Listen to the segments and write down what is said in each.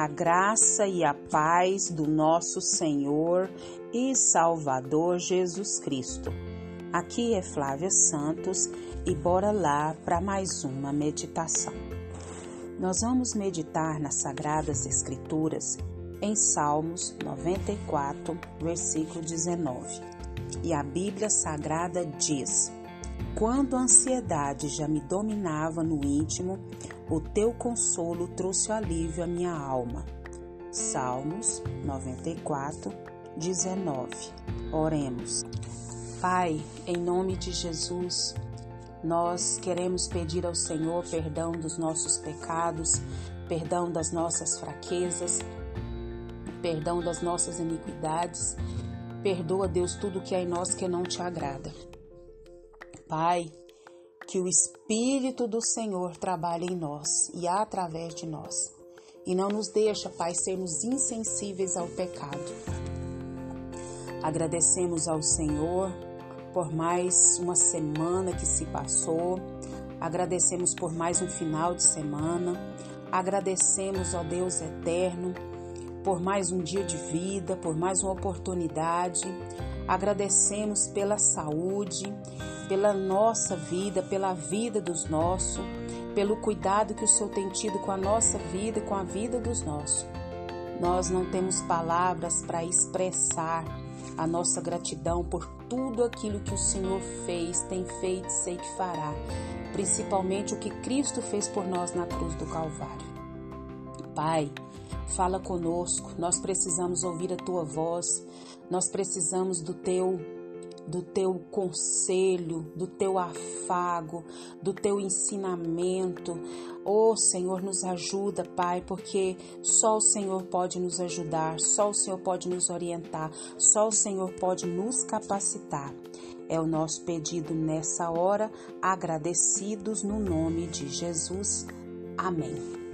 A graça e a paz do nosso Senhor e Salvador Jesus Cristo. Aqui é Flávia Santos e bora lá para mais uma meditação. Nós vamos meditar nas Sagradas Escrituras em Salmos 94, versículo 19. E a Bíblia Sagrada diz: Quando a ansiedade já me dominava no íntimo, o teu consolo trouxe alívio à minha alma. Salmos 94, 19. Oremos. Pai, em nome de Jesus, nós queremos pedir ao Senhor perdão dos nossos pecados, perdão das nossas fraquezas, perdão das nossas iniquidades. Perdoa, Deus, tudo que é em nós que não te agrada. Pai, que o Espírito do Senhor trabalhe em nós e através de nós. E não nos deixa, Pai, sermos insensíveis ao pecado. Agradecemos ao Senhor por mais uma semana que se passou. Agradecemos por mais um final de semana. Agradecemos ao Deus eterno por mais um dia de vida, por mais uma oportunidade. Agradecemos pela saúde pela nossa vida, pela vida dos nossos, pelo cuidado que o Senhor tem tido com a nossa vida e com a vida dos nossos. Nós não temos palavras para expressar a nossa gratidão por tudo aquilo que o Senhor fez, tem feito, sei que fará, principalmente o que Cristo fez por nós na cruz do Calvário. Pai, fala conosco, nós precisamos ouvir a tua voz, nós precisamos do teu do teu conselho, do teu afago, do teu ensinamento. Oh Senhor, nos ajuda, Pai, porque só o Senhor pode nos ajudar, só o Senhor pode nos orientar, só o Senhor pode nos capacitar. É o nosso pedido nessa hora, agradecidos no nome de Jesus. Amém.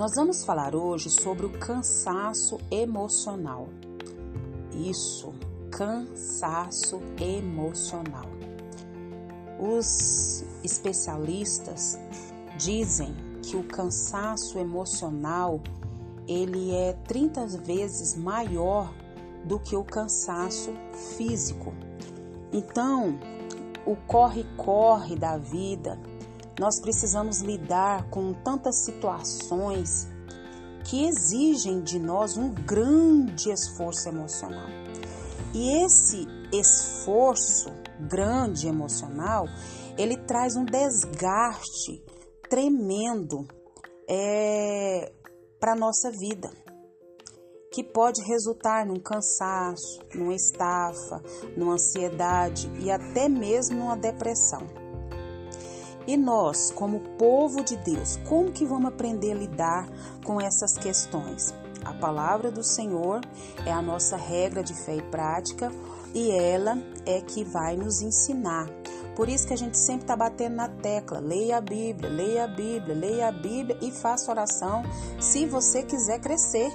Nós vamos falar hoje sobre o cansaço emocional. Isso, cansaço emocional. Os especialistas dizem que o cansaço emocional ele é 30 vezes maior do que o cansaço físico. Então, o corre-corre da vida, nós precisamos lidar com tantas situações que exigem de nós um grande esforço emocional. E esse esforço grande emocional, ele traz um desgaste tremendo é, para a nossa vida, que pode resultar num cansaço, numa estafa, numa ansiedade e até mesmo numa depressão. E nós, como povo de Deus, como que vamos aprender a lidar com essas questões? A palavra do Senhor é a nossa regra de fé e prática e ela é que vai nos ensinar. Por isso que a gente sempre está batendo na tecla: leia a Bíblia, leia a Bíblia, leia a Bíblia e faça oração se você quiser crescer.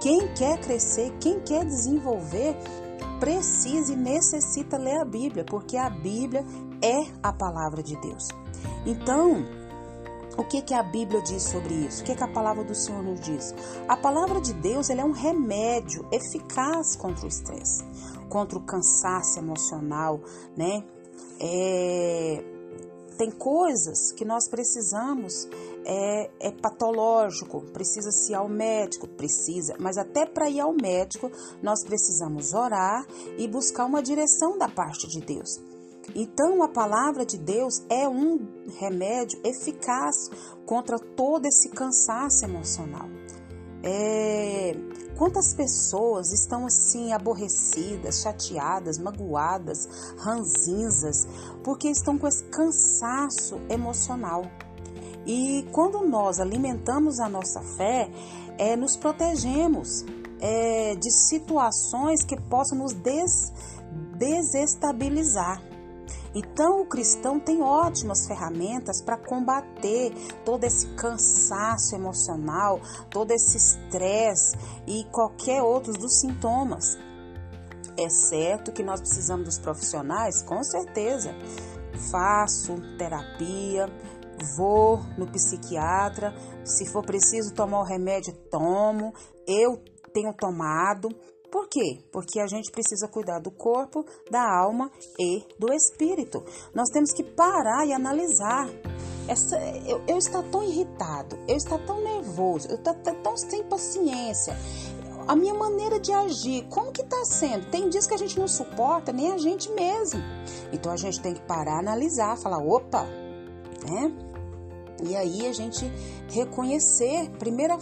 Quem quer crescer, quem quer desenvolver, precisa e necessita ler a Bíblia, porque a Bíblia é a palavra de Deus. Então, o que, que a Bíblia diz sobre isso? O que, que a palavra do Senhor nos diz? A palavra de Deus é um remédio eficaz contra o estresse, contra o cansaço emocional, né? É, tem coisas que nós precisamos, é, é patológico, precisa-se ir ao médico, precisa, mas até para ir ao médico nós precisamos orar e buscar uma direção da parte de Deus. Então, a palavra de Deus é um remédio eficaz contra todo esse cansaço emocional. É, quantas pessoas estão assim aborrecidas, chateadas, magoadas, ranzinzas, porque estão com esse cansaço emocional. E quando nós alimentamos a nossa fé, é, nos protegemos é, de situações que possam nos des, desestabilizar. Então, o cristão tem ótimas ferramentas para combater todo esse cansaço emocional, todo esse estresse e qualquer outro dos sintomas. É certo que nós precisamos dos profissionais, com certeza. Faço terapia, vou no psiquiatra, se for preciso tomar o remédio, tomo. Eu tenho tomado. Por quê? Porque a gente precisa cuidar do corpo, da alma e do espírito. Nós temos que parar e analisar. Essa, eu, eu estou tão irritado, eu estou tão nervoso, eu estou tão sem paciência. A minha maneira de agir, como que está sendo? Tem dias que a gente não suporta, nem a gente mesmo. Então a gente tem que parar, analisar, falar, opa, né? E aí a gente reconhecer, primeiro,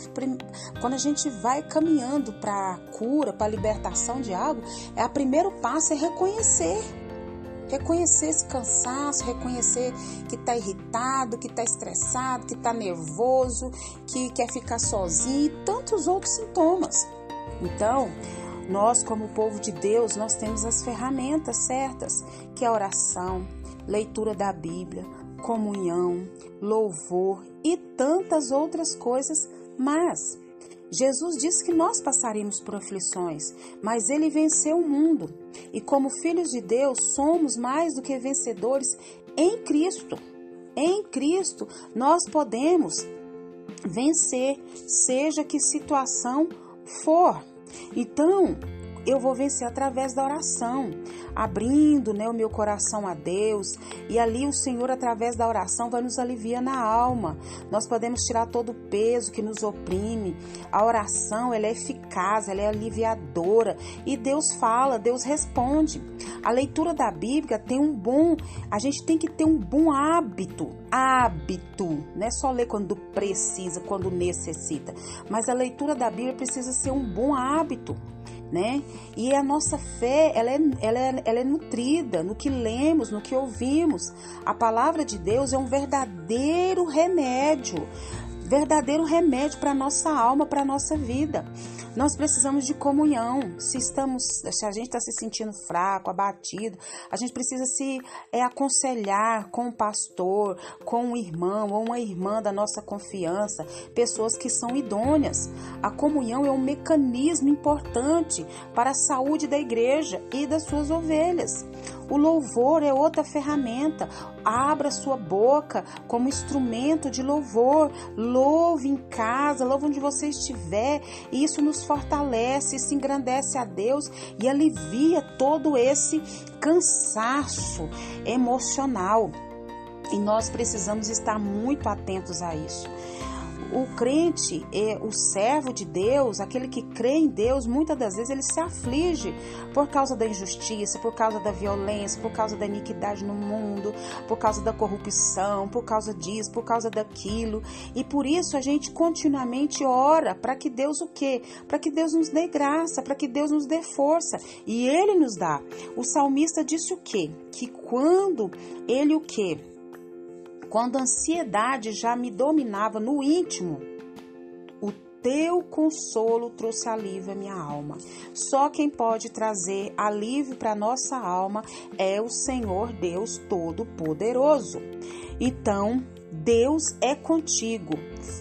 quando a gente vai caminhando para a cura, para a libertação de algo, é o primeiro passo é reconhecer. Reconhecer esse cansaço, reconhecer que está irritado, que está estressado, que está nervoso, que quer ficar sozinho e tantos outros sintomas. Então, nós como povo de Deus, nós temos as ferramentas certas, que é a oração, leitura da Bíblia, comunhão, louvor e tantas outras coisas, mas Jesus disse que nós passaremos por aflições, mas ele venceu o mundo. E como filhos de Deus, somos mais do que vencedores em Cristo. Em Cristo, nós podemos vencer, seja que situação for. Então, eu vou vencer através da oração, abrindo né, o meu coração a Deus, e ali o Senhor, através da oração, vai nos aliviar na alma. Nós podemos tirar todo o peso que nos oprime. A oração ela é eficaz, ela é aliviadora, e Deus fala, Deus responde. A leitura da Bíblia tem um bom, a gente tem que ter um bom hábito, hábito, não é só ler quando precisa, quando necessita, mas a leitura da Bíblia precisa ser um bom hábito né? E a nossa fé, ela é, ela, é, ela é nutrida no que lemos, no que ouvimos. A palavra de Deus é um verdadeiro remédio, verdadeiro remédio para a nossa alma, para a nossa vida. Nós precisamos de comunhão. Se estamos, se a gente está se sentindo fraco, abatido, a gente precisa se é, aconselhar com o pastor, com um irmão ou uma irmã da nossa confiança, pessoas que são idôneas. A comunhão é um mecanismo importante para a saúde da igreja e das suas ovelhas. O louvor é outra ferramenta. Abra sua boca como instrumento de louvor. Louve em casa, louve onde você estiver. Isso nos fortalece, se engrandece a Deus e alivia todo esse cansaço emocional. E nós precisamos estar muito atentos a isso o crente, é o servo de Deus, aquele que crê em Deus, muitas das vezes ele se aflige por causa da injustiça, por causa da violência, por causa da iniquidade no mundo, por causa da corrupção, por causa disso, por causa daquilo. E por isso a gente continuamente ora para que Deus o quê? Para que Deus nos dê graça, para que Deus nos dê força. E ele nos dá. O salmista disse o quê? Que quando ele o quê? Quando a ansiedade já me dominava no íntimo, o teu consolo trouxe alívio à minha alma. Só quem pode trazer alívio para nossa alma é o Senhor Deus Todo-Poderoso. Então, Deus é contigo.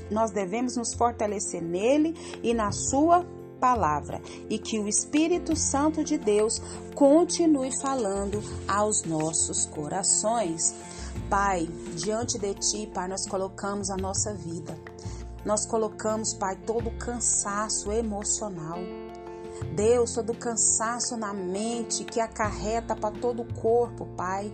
Nós devemos nos fortalecer nele e na sua palavra e que o Espírito Santo de Deus continue falando aos nossos corações. Pai, diante de Ti, Pai, nós colocamos a nossa vida. Nós colocamos, Pai, todo o cansaço emocional. Deus, todo o cansaço na mente que acarreta para todo o corpo, Pai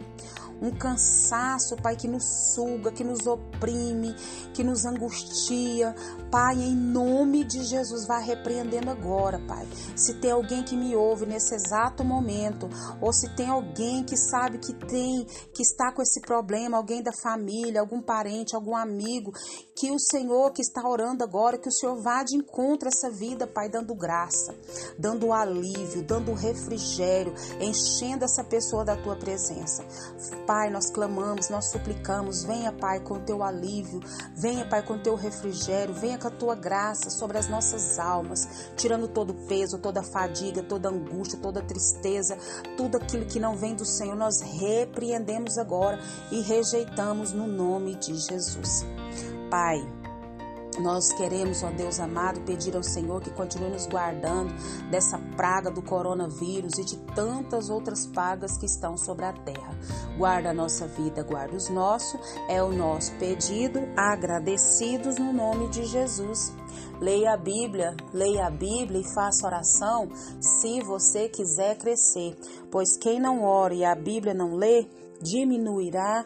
um cansaço, Pai, que nos suga, que nos oprime, que nos angustia. Pai, em nome de Jesus, vá repreendendo agora, Pai. Se tem alguém que me ouve nesse exato momento, ou se tem alguém que sabe que tem, que está com esse problema, alguém da família, algum parente, algum amigo, que o Senhor que está orando agora, que o Senhor vá de encontro a essa vida, Pai, dando graça, dando alívio, dando refrigério, enchendo essa pessoa da tua presença. Pai, nós clamamos, nós suplicamos, venha, Pai, com o teu alívio, venha, Pai, com o teu refrigério, venha com a tua graça sobre as nossas almas, tirando todo o peso, toda a fadiga, toda a angústia, toda a tristeza, tudo aquilo que não vem do Senhor, nós repreendemos agora e rejeitamos no nome de Jesus. Pai, Nós queremos, ó Deus amado, pedir ao Senhor que continue nos guardando dessa praga do coronavírus e de tantas outras pragas que estão sobre a terra. Guarda a nossa vida, guarda os nossos, é o nosso pedido, agradecidos no nome de Jesus. Leia a Bíblia, leia a Bíblia e faça oração se você quiser crescer, pois quem não ora e a Bíblia não lê, diminuirá,